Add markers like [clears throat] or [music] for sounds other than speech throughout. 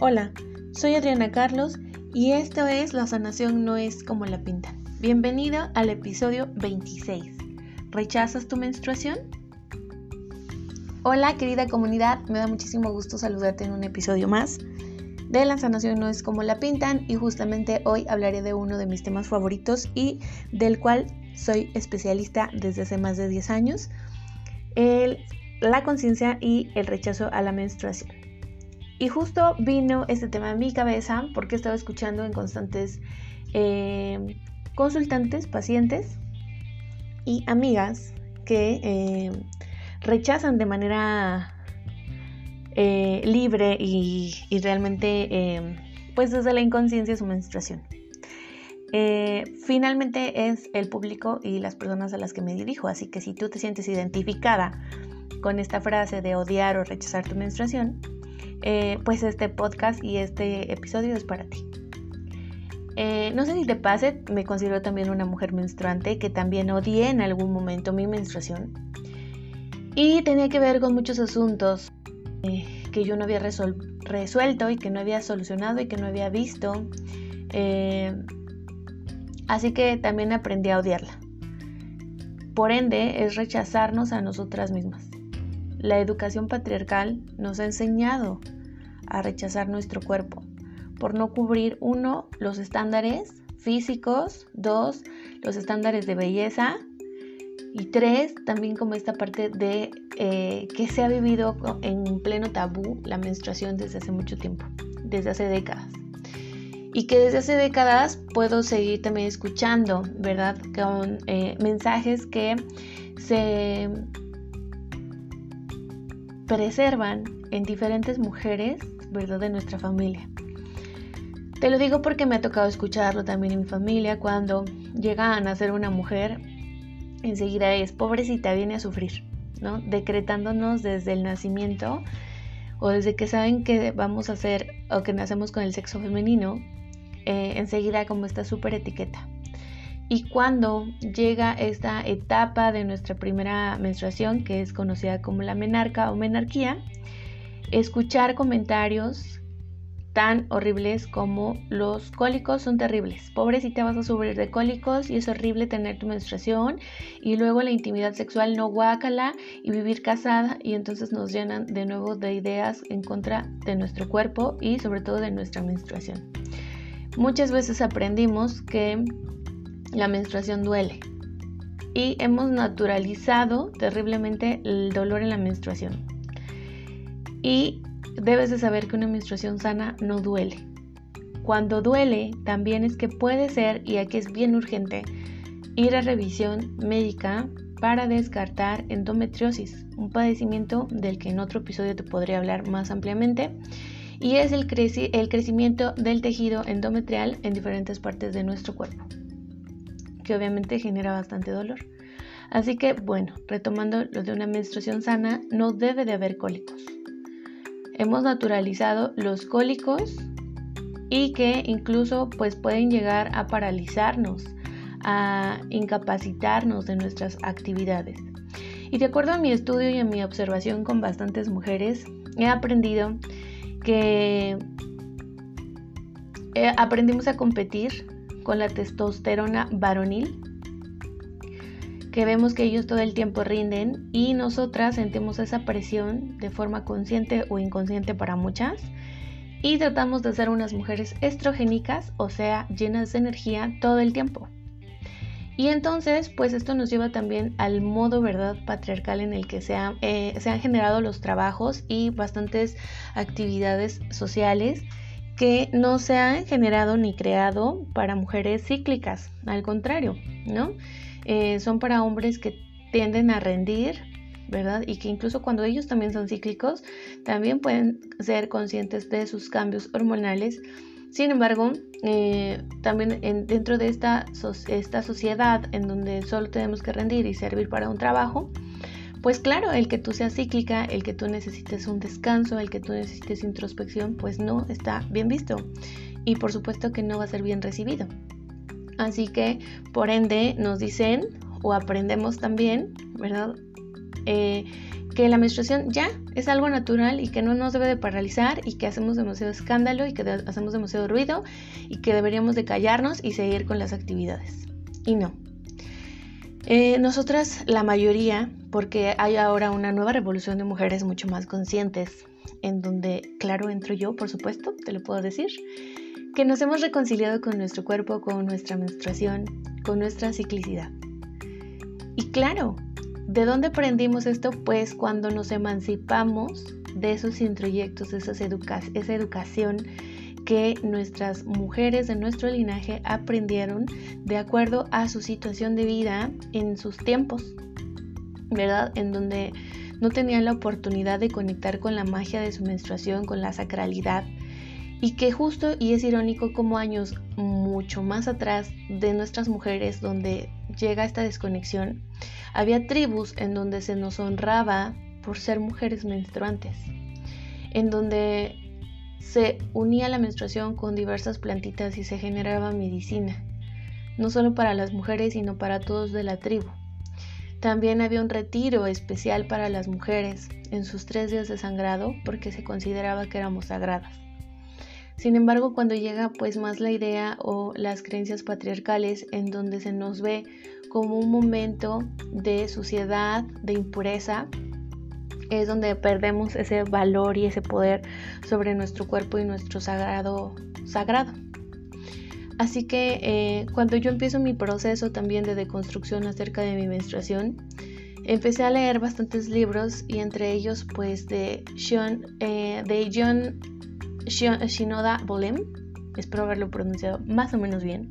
Hola, soy Adriana Carlos y esto es La sanación no es como la pintan. Bienvenido al episodio 26. ¿Rechazas tu menstruación? Hola querida comunidad, me da muchísimo gusto saludarte en un episodio más de La sanación no es como la pintan y justamente hoy hablaré de uno de mis temas favoritos y del cual soy especialista desde hace más de 10 años, la conciencia y el rechazo a la menstruación. Y justo vino este tema a mi cabeza porque estaba escuchando en constantes eh, consultantes, pacientes y amigas que eh, rechazan de manera eh, libre y, y realmente pues desde la inconsciencia su menstruación. finalmente es el público y las personas a las que me dirijo, así que si tú te sientes identificada con esta frase de odiar o rechazar tu menstruación, eh, pues este podcast y este episodio es para ti. Eh, no sé si te pase, me considero también una mujer menstruante que también odié en algún momento mi menstruación. Y tenía que ver con muchos asuntos eh, que yo no había resuelto y que no había solucionado y que no había visto. así que también aprendí a odiarla. Por ende, es rechazarnos a nosotras mismas. La educación patriarcal nos ha enseñado a rechazar nuestro cuerpo por no cubrir, uno, los estándares físicos, dos, los estándares de belleza y tres, también como esta parte de eh, que se ha vivido en pleno tabú la menstruación desde hace mucho tiempo, desde hace décadas. Y que desde hace décadas puedo seguir también escuchando, ¿verdad? Con eh, mensajes que se preservan en diferentes mujeres, ¿verdad?, de nuestra familia. Te lo digo porque me ha tocado escucharlo también en mi familia cuando llega a nacer una mujer, enseguida es pobrecita, viene a sufrir, ¿no? Decretándonos desde el nacimiento o desde que saben que vamos a hacer o que nacemos con el sexo femenino, eh, enseguida como esta súper etiqueta. Y cuando llega esta etapa de nuestra primera menstruación, que es conocida como la menarca o menarquía, escuchar comentarios tan horribles como los cólicos son terribles. Pobrecita vas a sufrir de cólicos y es horrible tener tu menstruación y luego la intimidad sexual no guácala y vivir casada y entonces nos llenan de nuevo de ideas en contra de nuestro cuerpo y sobre todo de nuestra menstruación. Muchas veces aprendimos que la menstruación duele. Y hemos naturalizado terriblemente el dolor en la menstruación. Y debes de saber que una menstruación sana no duele. Cuando duele, también es que puede ser, y aquí es bien urgente, ir a revisión médica para descartar endometriosis, un padecimiento del que en otro episodio te podría hablar más ampliamente, y es el, el crecimiento del tejido endometrial en diferentes partes de nuestro cuerpo que obviamente genera bastante dolor. Así que bueno, retomando lo de una menstruación sana, no debe de haber cólicos. Hemos naturalizado los cólicos y que incluso pues pueden llegar a paralizarnos, a incapacitarnos de nuestras actividades. Y de acuerdo a mi estudio y a mi observación con bastantes mujeres, he aprendido que eh, aprendimos a competir con la testosterona varonil, que vemos que ellos todo el tiempo rinden y nosotras sentimos esa presión de forma consciente o inconsciente para muchas y tratamos de ser unas mujeres estrogénicas, o sea, llenas de energía todo el tiempo. Y entonces, pues esto nos lleva también al modo, ¿verdad?, patriarcal en el que se, eh, se han generado los trabajos y bastantes actividades sociales que no se han generado ni creado para mujeres cíclicas, al contrario, ¿no? Eh, son para hombres que tienden a rendir, ¿verdad? Y que incluso cuando ellos también son cíclicos, también pueden ser conscientes de sus cambios hormonales. Sin embargo, eh, también dentro de esta, esta sociedad en donde solo tenemos que rendir y servir para un trabajo, pues claro, el que tú seas cíclica, el que tú necesites un descanso, el que tú necesites introspección, pues no está bien visto. Y por supuesto que no va a ser bien recibido. Así que, por ende, nos dicen o aprendemos también, ¿verdad? Eh, que la menstruación ya es algo natural y que no nos debe de paralizar y que hacemos demasiado escándalo y que hacemos demasiado ruido y que deberíamos de callarnos y seguir con las actividades. Y no. Eh, nosotras, la mayoría, porque hay ahora una nueva revolución de mujeres mucho más conscientes, en donde, claro, entro yo, por supuesto, te lo puedo decir, que nos hemos reconciliado con nuestro cuerpo, con nuestra menstruación, con nuestra ciclicidad. Y claro, ¿De dónde aprendimos esto? Pues cuando nos emancipamos de esos introyectos, de esas esa educación que nuestras mujeres de nuestro linaje aprendieron de acuerdo a su situación de vida en sus tiempos, ¿verdad? En donde no tenían la oportunidad de conectar con la magia de su menstruación, con la sacralidad. Y que justo, y es irónico, como años mucho más atrás de nuestras mujeres, donde llega esta desconexión, había tribus en donde se nos honraba por ser mujeres menstruantes, en donde se unía la menstruación con diversas plantitas y se generaba medicina, no solo para las mujeres, sino para todos de la tribu. También había un retiro especial para las mujeres en sus tres días de sangrado porque se consideraba que éramos sagradas. Sin embargo, cuando llega pues más la idea o las creencias patriarcales en donde se nos ve como un momento de suciedad, de impureza, es donde perdemos ese valor y ese poder sobre nuestro cuerpo y nuestro sagrado sagrado. Así que eh, cuando yo empiezo mi proceso también de deconstrucción acerca de mi menstruación, empecé a leer bastantes libros y entre ellos pues de, Sean, eh, de John Shinoda Bolem, espero haberlo pronunciado más o menos bien,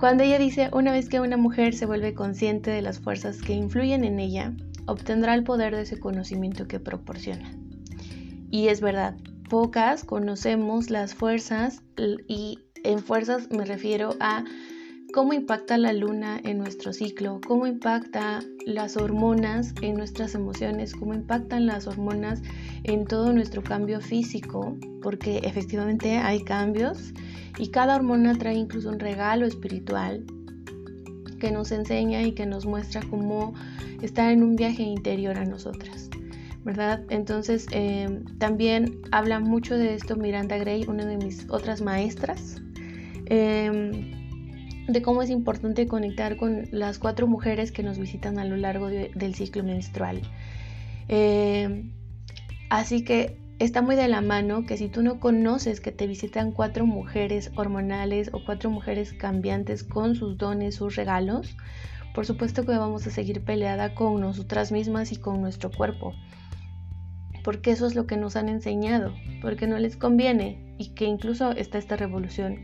cuando ella dice, una vez que una mujer se vuelve consciente de las fuerzas que influyen en ella, obtendrá el poder de ese conocimiento que proporciona. Y es verdad, pocas conocemos las fuerzas y en fuerzas me refiero a cómo impacta la luna en nuestro ciclo, cómo impacta las hormonas en nuestras emociones, cómo impactan las hormonas en todo nuestro cambio físico, porque efectivamente hay cambios y cada hormona trae incluso un regalo espiritual que nos enseña y que nos muestra cómo estar en un viaje interior a nosotras. ¿verdad? Entonces eh, también habla mucho de esto Miranda Gray, una de mis otras maestras. Eh, de cómo es importante conectar con las cuatro mujeres que nos visitan a lo largo del ciclo menstrual. Eh, así que está muy de la mano que si tú no conoces que te visitan cuatro mujeres hormonales o cuatro mujeres cambiantes con sus dones, sus regalos, por supuesto que vamos a seguir peleada con nosotras mismas y con nuestro cuerpo. Porque eso es lo que nos han enseñado, porque no les conviene y que incluso está esta revolución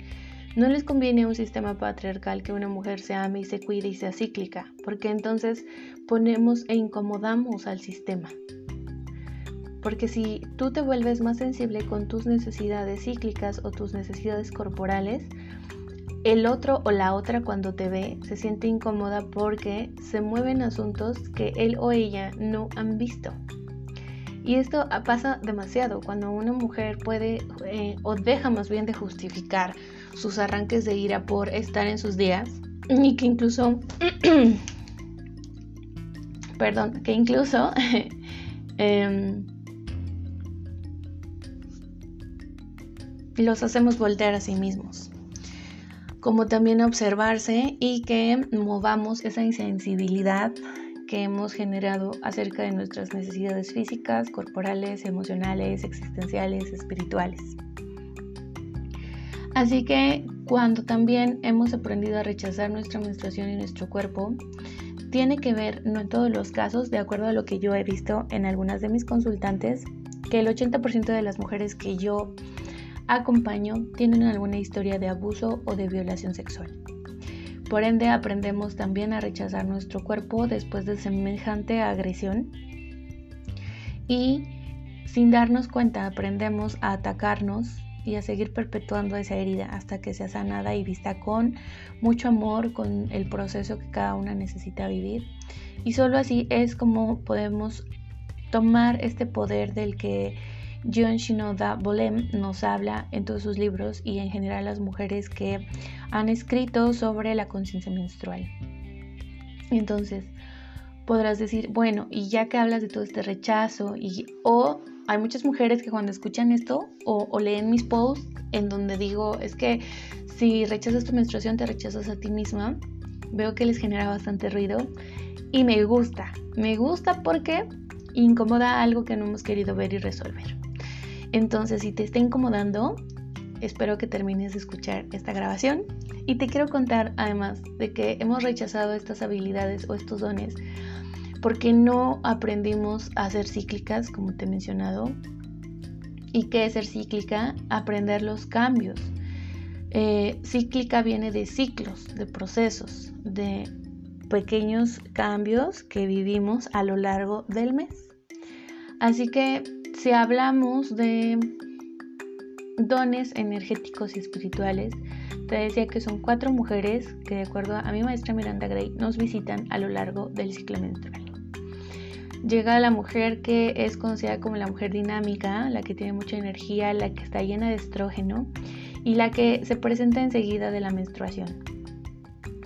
no les conviene un sistema patriarcal que una mujer se ame y se cuide y sea cíclica, porque entonces ponemos e incomodamos al sistema. Porque si tú te vuelves más sensible con tus necesidades cíclicas o tus necesidades corporales, el otro o la otra cuando te ve se siente incómoda porque se mueven asuntos que él o ella no han visto. Y esto pasa demasiado cuando una mujer puede eh, o deja más bien de justificar sus arranques de ira por estar en sus días y que incluso, [clears throat] perdón, que incluso [laughs] em, los hacemos voltear a sí mismos, como también observarse y que movamos esa insensibilidad que hemos generado acerca de nuestras necesidades físicas, corporales, emocionales, existenciales, espirituales. Así que cuando también hemos aprendido a rechazar nuestra menstruación y nuestro cuerpo, tiene que ver, no en todos los casos, de acuerdo a lo que yo he visto en algunas de mis consultantes, que el 80% de las mujeres que yo acompaño tienen alguna historia de abuso o de violación sexual. Por ende, aprendemos también a rechazar nuestro cuerpo después de semejante agresión y sin darnos cuenta aprendemos a atacarnos y a seguir perpetuando esa herida hasta que sea sanada y vista con mucho amor, con el proceso que cada una necesita vivir. Y solo así es como podemos tomar este poder del que John Shinoda Bolem nos habla en todos sus libros y en general las mujeres que han escrito sobre la conciencia menstrual. Entonces, podrás decir, bueno, y ya que hablas de todo este rechazo, y, o hay muchas mujeres que cuando escuchan esto o, o leen mis posts en donde digo, es que si rechazas tu menstruación, te rechazas a ti misma, veo que les genera bastante ruido y me gusta, me gusta porque incomoda algo que no hemos querido ver y resolver. Entonces, si te está incomodando, espero que termines de escuchar esta grabación y te quiero contar además de que hemos rechazado estas habilidades o estos dones porque no aprendimos a ser cíclicas, como te he mencionado. ¿Y qué es ser cíclica? Aprender los cambios. Eh, cíclica viene de ciclos, de procesos, de pequeños cambios que vivimos a lo largo del mes. Así que si hablamos de dones energéticos y espirituales, te decía que son cuatro mujeres que de acuerdo a mi maestra Miranda Gray nos visitan a lo largo del ciclo menstrual. Llega la mujer que es conocida como la mujer dinámica, la que tiene mucha energía, la que está llena de estrógeno y la que se presenta enseguida de la menstruación.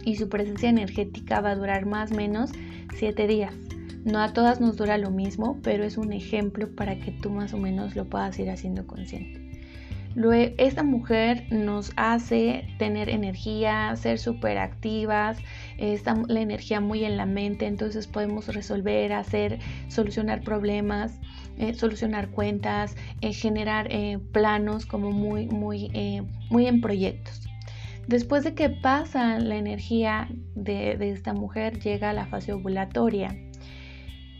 Y su presencia energética va a durar más o menos 7 días. No a todas nos dura lo mismo, pero es un ejemplo para que tú más o menos lo puedas ir haciendo consciente. Esta mujer nos hace tener energía, ser súper activas, está la energía muy en la mente, entonces podemos resolver, hacer, solucionar problemas, eh, solucionar cuentas, eh, generar eh, planos como muy, muy, muy en proyectos. Después de que pasa la energía de, de esta mujer, llega la fase ovulatoria,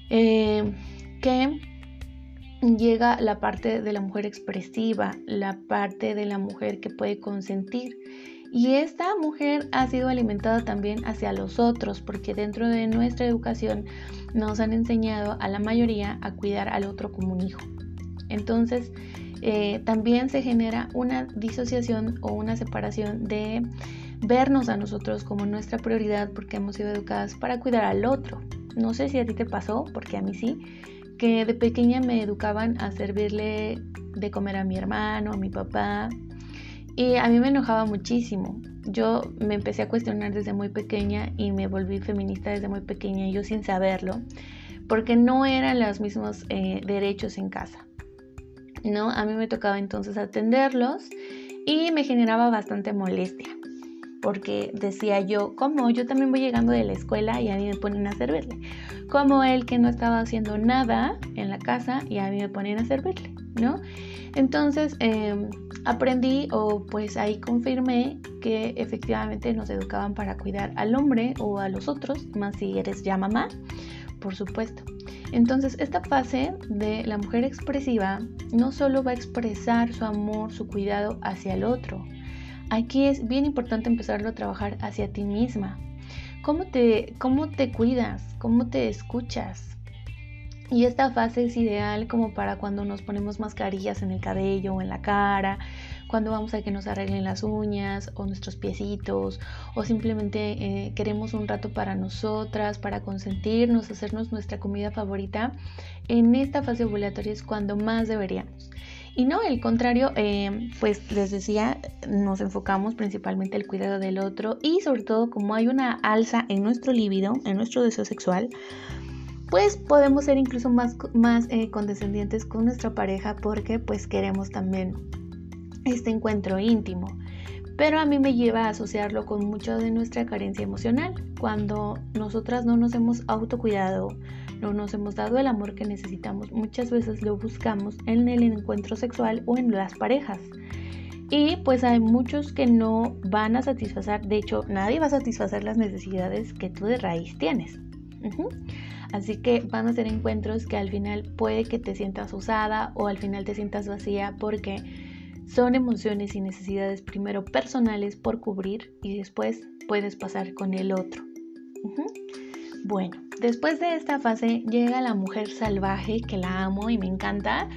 que llega la parte de la mujer expresiva, la parte de la mujer que puede consentir. Y esta mujer ha sido alimentada también hacia los otros, porque dentro de nuestra educación nos han enseñado a la mayoría a cuidar al otro como un hijo. Entonces, eh, también se genera una disociación o una separación de vernos a nosotros como nuestra prioridad porque hemos sido educadas para cuidar al otro. No sé si a ti te pasó, porque a mí sí, que de pequeña me educaban a servirle de comer a mi hermano, a mi papá. Y a mí me enojaba muchísimo. Yo me empecé a cuestionar desde muy pequeña y me volví feminista desde muy pequeña, yo sin saberlo, porque no eran los mismos eh, derechos en casa. ¿no? A mí me tocaba entonces atenderlos y me generaba bastante molestia porque decía yo, como yo también voy llegando de la escuela y a mí me ponen a servirle, como él que no estaba haciendo nada en la casa y a mí me ponen a servirle, ¿no? Entonces em, aprendí o pues ahí confirmé que efectivamente nos educaban para cuidar al hombre o a los otros, más si eres ya mamá, por supuesto. Entonces, esta fase de la mujer expresiva no solo va a expresar su amor, su cuidado hacia el otro, Aquí es bien importante empezarlo a trabajar hacia ti misma. ¿Cómo te, cómo te cuidas? ¿Cómo te escuchas? Y esta fase es ideal como para cuando nos ponemos mascarillas en el cabello o en la cara, cuando vamos a que nos arreglen las uñas o nuestros piecitos, o simplemente eh, queremos un rato para nosotras, para consentirnos, hacernos nuestra comida favorita. En esta fase ovulatoria es cuando más deberíamos. Y no, el contrario, eh, pues les decía, nos enfocamos principalmente en el cuidado del otro y sobre todo como hay una alza en nuestro líbido, en nuestro deseo sexual, pues podemos ser incluso más, más eh, condescendientes con nuestra pareja porque pues queremos también este encuentro íntimo. Pero a mí me lleva a asociarlo con mucho de nuestra carencia emocional, cuando nosotras no nos hemos autocuidado, no nos hemos dado el amor que necesitamos, muchas veces lo buscamos en el encuentro sexual o en las parejas. Y pues hay muchos que no van a satisfacer, de hecho nadie va a satisfacer las necesidades que tú de raíz tienes. Así que van a ser encuentros que al final puede que te sientas usada o al final te sientas vacía porque son emociones y necesidades primero personales por cubrir y después puedes pasar con el otro. Bueno, después de esta fase llega la mujer salvaje, que la amo y me encanta,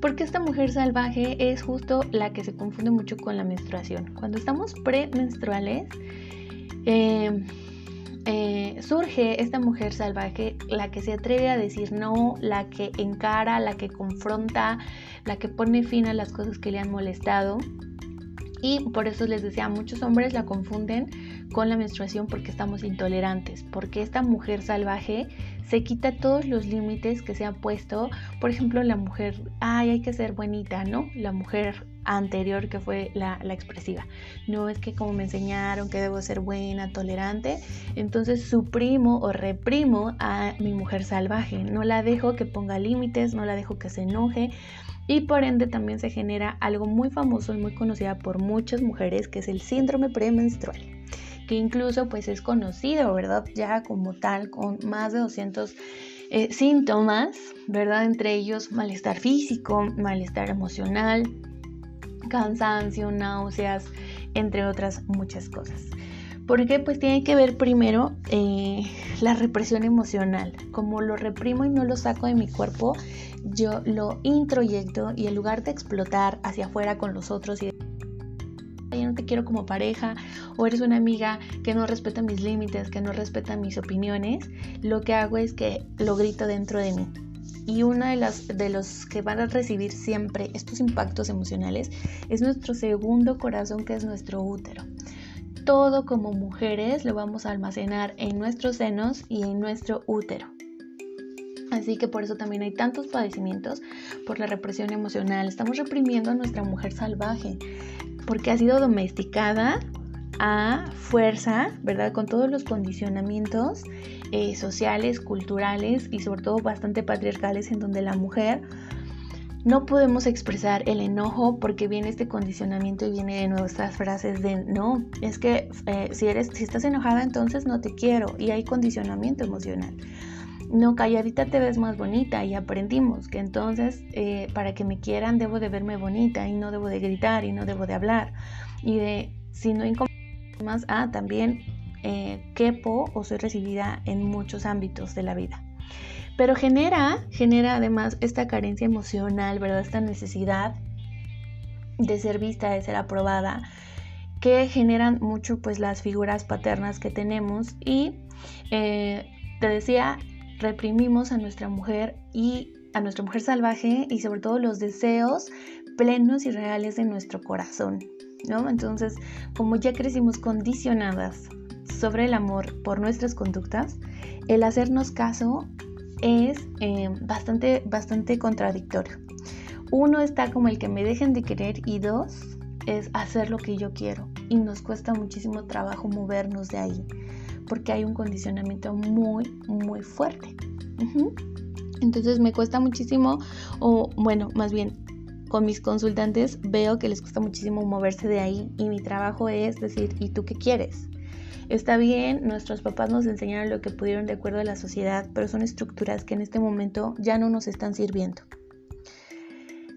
porque esta mujer salvaje es justo la que se confunde mucho con la menstruación. Cuando estamos premenstruales, em, eh, surge esta mujer salvaje, la que se atreve a decir no, la que encara, la que confronta, la que pone fin a las cosas que le han molestado. Y por eso les decía, muchos hombres la confunden con la menstruación porque estamos intolerantes, porque esta mujer salvaje se quita todos los límites que se han puesto. Por ejemplo, la mujer, ay, hay que ser bonita, ¿no? La mujer anterior que fue la, la, expresiva. No es que como me enseñaron que debo ser buena, tolerante, entonces suprimo o reprimo a mi mujer salvaje. No la dejo que ponga límites, no la dejo que se enoje. Y por ende también se genera algo muy famoso y muy conocida por muchas mujeres, que es el síndrome premenstrual que incluso pues es conocido, ¿verdad? Ya como tal, con más de 200 eh, síntomas, ¿verdad? Entre ellos malestar físico, malestar emocional, cansancio, náuseas, entre otras muchas cosas. Porque pues tiene que ver primero eh, la represión emocional. Como lo reprimo y no lo saco de mi cuerpo, yo lo introyecto y en lugar de explotar hacia afuera con los otros y ya no te quiero como pareja o eres una amiga que no respeta mis límites, que no respeta mis opiniones, lo que hago es que lo grito dentro de mí. Y uno de, de los que van a recibir siempre estos impactos emocionales es nuestro segundo corazón, que es nuestro útero. Todo como mujeres lo vamos a almacenar en nuestros senos y en nuestro útero. Así que por eso también hay tantos padecimientos por la represión emocional. Estamos reprimiendo a nuestra mujer salvaje porque ha sido domesticada a fuerza, ¿verdad? Con todos los condicionamientos eh, sociales, culturales y sobre todo bastante patriarcales en donde la mujer no podemos expresar el enojo porque viene este condicionamiento y viene de nuestras frases de no, es que eh, si eres, si estás enojada entonces no te quiero y hay condicionamiento emocional. No, calladita te ves más bonita y aprendimos que entonces eh, para que me quieran debo de verme bonita y no debo de gritar y no debo de hablar. Y de si no más, ah, también eh, quepo o soy recibida en muchos ámbitos de la vida. Pero genera, genera además esta carencia emocional, ¿verdad? Esta necesidad de ser vista, de ser aprobada, que generan mucho pues las figuras paternas que tenemos y eh, te decía, reprimimos a nuestra mujer y a nuestra mujer salvaje y sobre todo los deseos plenos y reales de nuestro corazón, ¿no? Entonces, como ya crecimos condicionadas sobre el amor por nuestras conductas, el hacernos caso es eh, bastante, bastante contradictorio. Uno está como el que me dejen de querer y dos es hacer lo que yo quiero y nos cuesta muchísimo trabajo movernos de ahí porque hay un condicionamiento muy, muy fuerte. Entonces me cuesta muchísimo, o bueno, más bien con mis consultantes veo que les cuesta muchísimo moverse de ahí y mi trabajo es decir, ¿y tú qué quieres? Está bien, nuestros papás nos enseñaron lo que pudieron de acuerdo a la sociedad, pero son estructuras que en este momento ya no nos están sirviendo.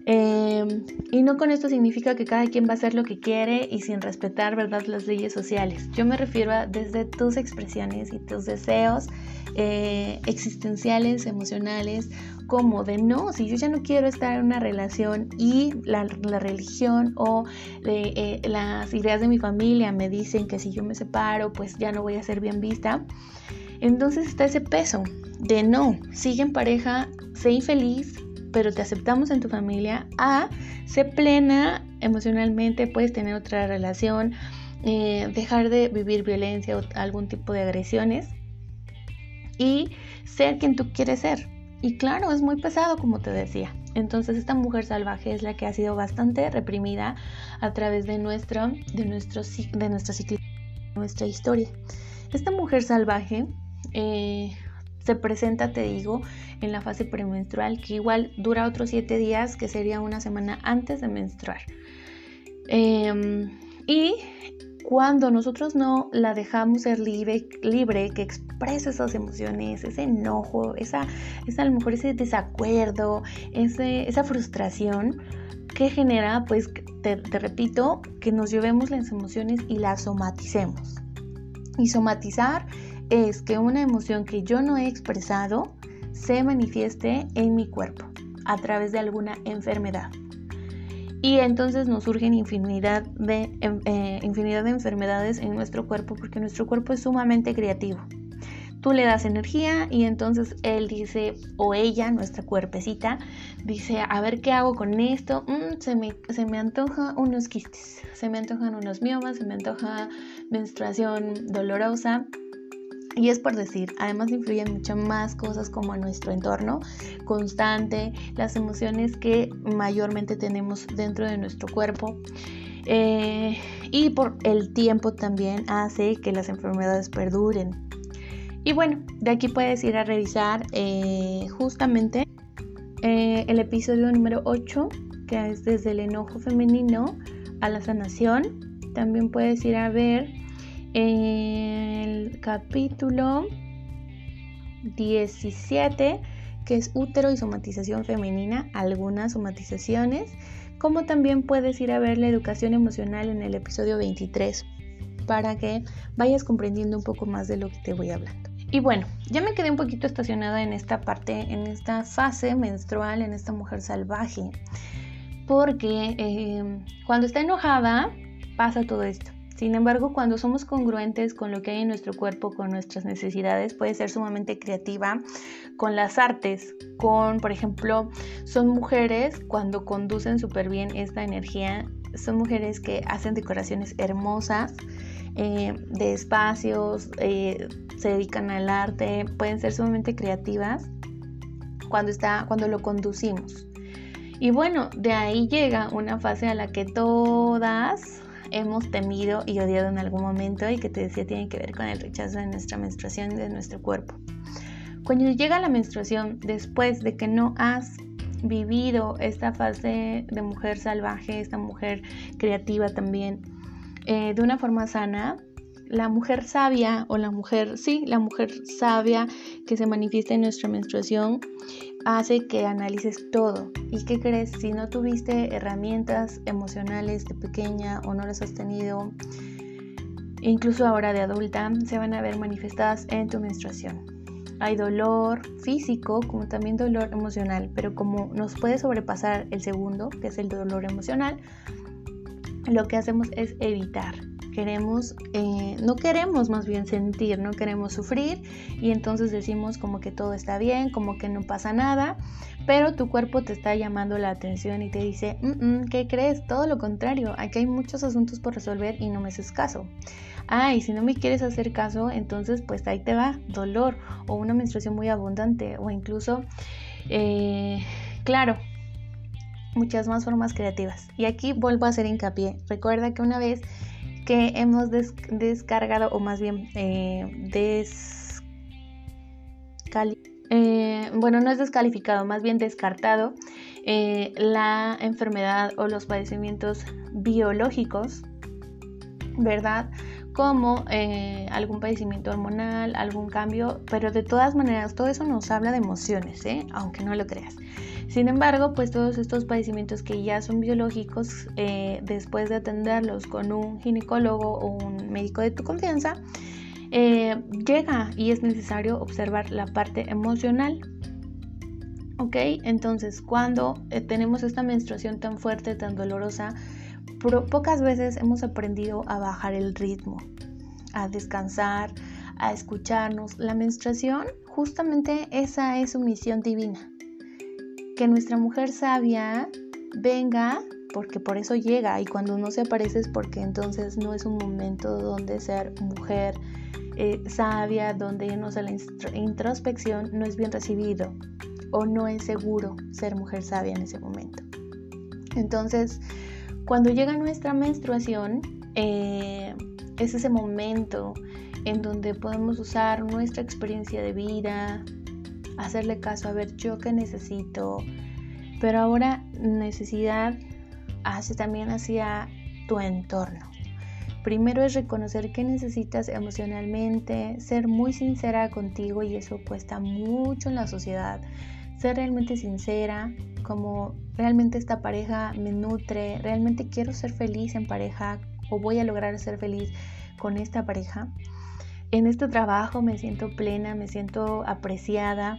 Em, y no con esto significa que cada quien va a hacer lo que quiere y sin respetar ¿verdad? las leyes sociales. Yo me refiero a desde tus expresiones y tus deseos eh, existenciales, emocionales, como de no, si yo ya no quiero estar en una relación y la, religión o eh, las ideas de mi familia me dicen que si yo me separo, pues ya no voy a ser bien vista. Entonces está ese peso de no, sigue en pareja, sé infeliz, pero te aceptamos en tu familia, A, sé plena emocionalmente, puedes tener otra relación, eh, dejar de vivir violencia o algún tipo de agresiones y ser quien tú quieres ser. Y claro, es muy pesado, como te decía. Entonces, esta mujer salvaje es la que ha sido bastante reprimida a través de nuestro, de nuestro, de nuestra, nuestra historia. Esta mujer salvaje eh, se presenta, te digo, en la fase premenstrual, que igual dura otros 7 días, que sería una semana antes de menstruar. Em, y cuando nosotros no la dejamos ser libre, libre que exprese esas emociones, ese enojo, esa, esa a lo mejor ese desacuerdo, ese, esa frustración, que genera, pues, te, te repito, que nos llevemos las emociones y las somaticemos. Y somatizar es que una emoción que yo no he expresado se manifieste en mi cuerpo a través de alguna enfermedad. Y entonces nos surgen infinidad de, em, eh, infinidad de enfermedades en nuestro cuerpo porque nuestro cuerpo es sumamente creativo. Tú le das energía y entonces él dice, o ella, nuestra cuerpecita, dice, a ver qué hago con esto. Mm, se, me, se me antoja unos quistes, se me antojan unos miomas, se me antoja menstruación dolorosa, Y es por decir, además influyen muchas más cosas como nuestro entorno constante, las emociones que mayormente tenemos dentro de nuestro cuerpo. Eh, y por el tiempo también hace que las enfermedades perduren. Y bueno, de aquí puedes ir a revisar eh, justamente eh, el episodio número 8, que es desde el enojo femenino a la sanación. También puedes ir a ver el capítulo 17, que es útero y somatización femenina, algunas somatizaciones, como también puedes ir a ver la educación emocional en el episodio 23, para que vayas comprendiendo un poco más de lo que te voy hablando. Y bueno, ya me quedé un poquito estacionada en esta parte, en esta fase menstrual, en esta mujer salvaje, porque eh, cuando está enojada pasa todo esto. Sin embargo, cuando somos congruentes con lo que hay en nuestro cuerpo, con nuestras necesidades, puede ser sumamente creativa con las artes, con, por ejemplo, son mujeres cuando conducen súper bien esta energía, son mujeres que hacen decoraciones hermosas eh, de espacios, eh, se dedican al arte, pueden ser sumamente creativas cuando, está, cuando lo conducimos. Y bueno, de ahí llega una fase a la que todas hemos temido y odiado en algún momento y que te decía tiene que ver con el rechazo de nuestra menstruación y de nuestro cuerpo. Cuando llega la menstruación, después de que no has vivido esta fase de mujer salvaje, esta mujer creativa también, eh, de una forma sana, la mujer sabia o la mujer, sí, la mujer sabia que se manifiesta en nuestra menstruación hace que analices todo. ¿Y qué crees? Si no tuviste herramientas emocionales de pequeña o no las has tenido, incluso ahora de adulta, se van a ver manifestadas en tu menstruación. Hay dolor físico como también dolor emocional, pero como nos puede sobrepasar el segundo, que es el dolor emocional, lo que hacemos es evitar queremos, eh, no queremos más bien sentir, no queremos sufrir y entonces decimos como que todo está bien, como que no pasa nada, pero tu cuerpo te está llamando la atención y te dice, mm, mm, ¿qué crees? Todo lo contrario, aquí hay muchos asuntos por resolver y no me haces caso. Ah, si no me quieres hacer caso, entonces pues ahí te va dolor o una menstruación muy abundante o incluso, eh, claro, muchas más formas creativas. Y aquí vuelvo a hacer hincapié. Recuerda que una vez que hemos descargado o más bien eh, eh, bueno, no es descalificado, más bien descartado eh, la enfermedad o los padecimientos biológicos, ¿verdad? Como algún padecimiento hormonal, algún cambio, pero de todas maneras todo eso nos habla de emociones, aunque no lo creas. Sin embargo, pues todos estos padecimientos que ya son biológicos, eh, después de atenderlos con un ginecólogo o un médico de tu confianza, eh, llega y es necesario observar la parte emocional. ¿Ok? Entonces, cuando eh, tenemos esta menstruación tan fuerte, tan dolorosa, pocas veces hemos aprendido a bajar el ritmo, a descansar, a escucharnos. La menstruación, justamente esa es su misión divina que nuestra mujer sabia venga, porque por eso llega, y cuando no se aparece es porque entonces no es un momento donde ser mujer eh, sabia, donde irnos a la introspección no es bien recibido o no es seguro ser mujer sabia en ese momento. Entonces, cuando llega nuestra menstruación, eh, es ese momento en donde podemos usar nuestra experiencia de vida, hacerle caso a ver yo qué necesito. Pero ahora necesidad hace también hacia tu entorno. Primero es reconocer qué necesitas emocionalmente, ser muy sincera contigo y eso cuesta mucho en la sociedad. Ser realmente sincera, como realmente esta pareja me nutre, realmente quiero ser feliz en pareja o voy a lograr ser feliz con esta pareja en este trabajo me siento plena, me siento apreciada.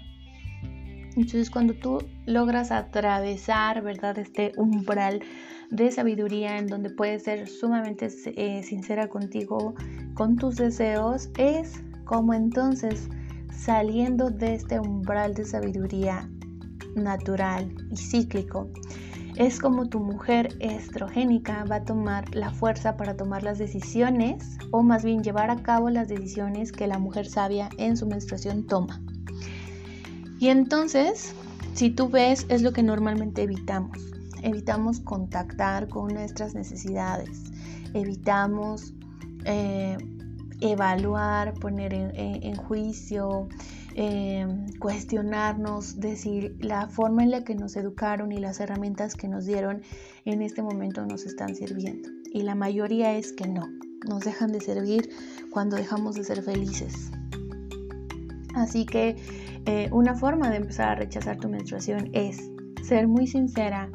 Entonces cuando tú logras atravesar, ¿verdad? Este umbral de sabiduría en donde puedes ser sumamente eh, sincera contigo, con tus deseos, es como entonces saliendo de este umbral de sabiduría natural y cíclico, es como tu mujer estrogénica va a tomar la fuerza para tomar las decisiones o más bien llevar a cabo las decisiones que la mujer sabia en su menstruación toma. Y entonces, si tú ves, es lo que normalmente evitamos. Evitamos contactar con nuestras necesidades. Evitamos eh, evaluar, poner en juicio, Em, cuestionarnos, decir la forma en la que nos educaron y las herramientas que nos dieron en este momento nos están sirviendo. Y la mayoría es que no, nos dejan de servir cuando dejamos de ser felices. Así que eh, una forma de empezar a rechazar tu menstruación es ser muy sincera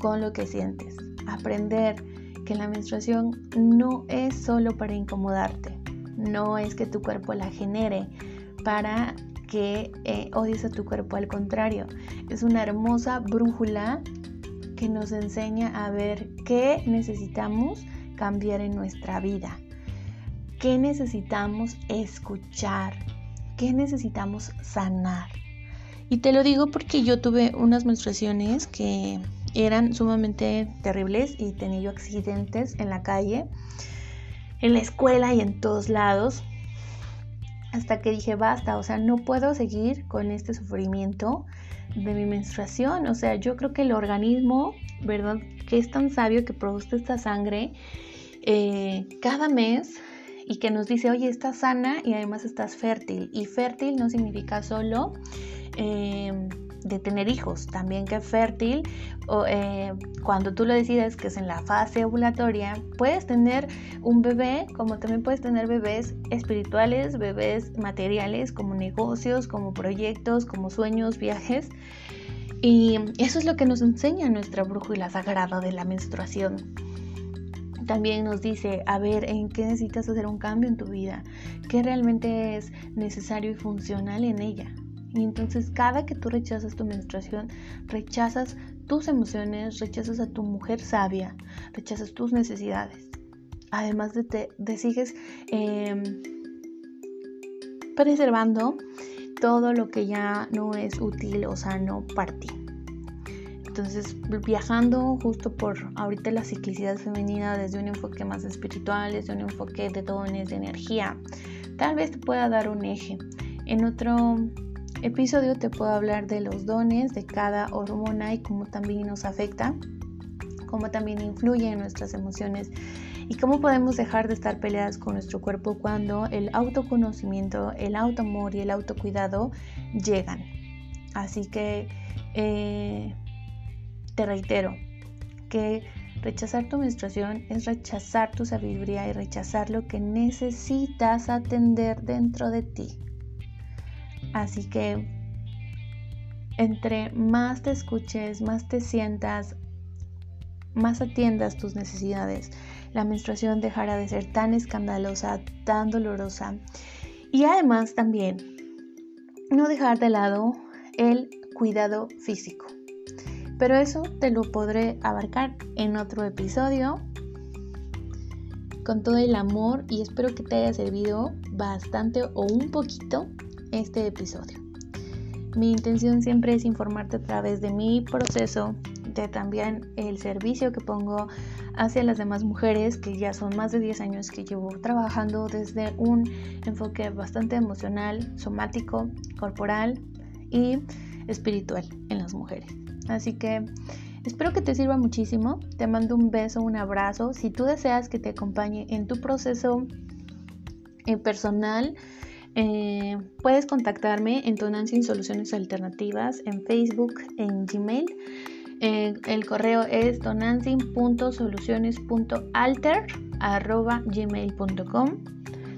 con lo que sientes, aprender que la menstruación no es solo para incomodarte, no es que tu cuerpo la genere, para que eh, odies a tu cuerpo. Al contrario, es una hermosa brújula que nos enseña a ver qué necesitamos cambiar en nuestra vida, qué necesitamos escuchar, qué necesitamos sanar. Y te lo digo porque yo tuve unas menstruaciones que eran sumamente terribles y tenía yo accidentes en la calle, en la escuela y en todos lados hasta que dije, basta, o sea, no puedo seguir con este sufrimiento de mi menstruación. O sea, yo creo que el organismo, ¿verdad? Que es tan sabio que produce esta sangre eh, cada mes y que nos dice, oye, estás sana y además estás fértil. Y fértil no significa solo... Eh, de tener hijos, también que fértil, o, eh, cuando tú lo decides que es en la fase ovulatoria, puedes tener un bebé, como también puedes tener bebés espirituales, bebés materiales, como negocios, como proyectos, como sueños, viajes. Y eso es lo que nos enseña nuestra brújula sagrada de la menstruación. También nos dice, a ver, ¿en qué necesitas hacer un cambio en tu vida? ¿Qué realmente es necesario y funcional en ella? Y entonces cada que tú rechazas tu menstruación, rechazas tus emociones, rechazas a tu mujer sabia, rechazas tus necesidades. Además de te, sigues em, preservando todo lo que ya no es útil o sano para ti. Entonces, viajando justo por ahorita la ciclicidad femenina desde un enfoque más espiritual, desde un enfoque de dones, de energía, tal vez te pueda dar un eje. En otro episodio te puedo hablar de los dones de cada hormona y cómo también nos afecta, cómo también influye en nuestras emociones y cómo podemos dejar de estar peleadas con nuestro cuerpo cuando el autoconocimiento, el autoamor y el autocuidado llegan. Así que eh, te reitero que rechazar tu menstruación es rechazar tu sabiduría y rechazar lo que necesitas atender dentro de ti. Así que entre más te escuches, más te sientas, más atiendas tus necesidades, la menstruación dejará de ser tan escandalosa, tan dolorosa. Y además también no dejar de lado el cuidado físico. Pero eso te lo podré abarcar en otro episodio con todo el amor y espero que te haya servido bastante o un poquito este episodio. Mi intención siempre es informarte a través de mi proceso, de también el servicio que pongo hacia las demás mujeres, que ya son más de 10 años que llevo trabajando desde un enfoque bastante emocional, somático, corporal y espiritual en las mujeres. Así que espero que te sirva muchísimo. Te mando un beso, un abrazo. Si tú deseas que te acompañe en tu proceso eh, personal, eh, puedes contactarme en Tonancy Soluciones Alternativas en Facebook, en Gmail. Eh, el correo es tonancy.soluciones.alter.gmail.com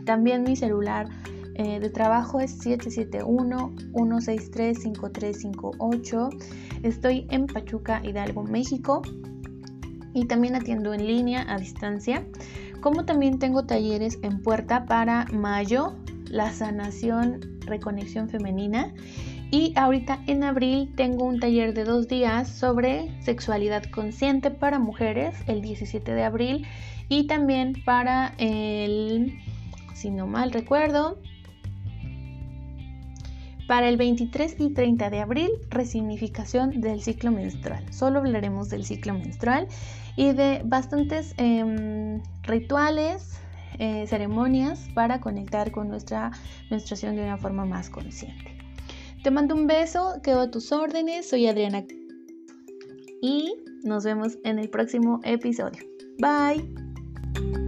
También mi celular eh, de trabajo es 771-163-5358. Estoy en Pachuca, Hidalgo, México. Y también atiendo en línea a distancia. Como también tengo talleres en puerta para mayo, la sanación, reconexión femenina. Y ahorita en abril tengo un taller de dos días sobre sexualidad consciente para mujeres, el 17 de abril. Y también para el, si no mal recuerdo, Para el 23 y 30 de abril, resignificación del ciclo menstrual. Solo hablaremos del ciclo menstrual y de bastantes em, rituales, eh, ceremonias para conectar con nuestra menstruación de una forma más consciente. Te mando un beso, quedo a tus órdenes, soy Adriana y nos vemos en el próximo episodio. Bye.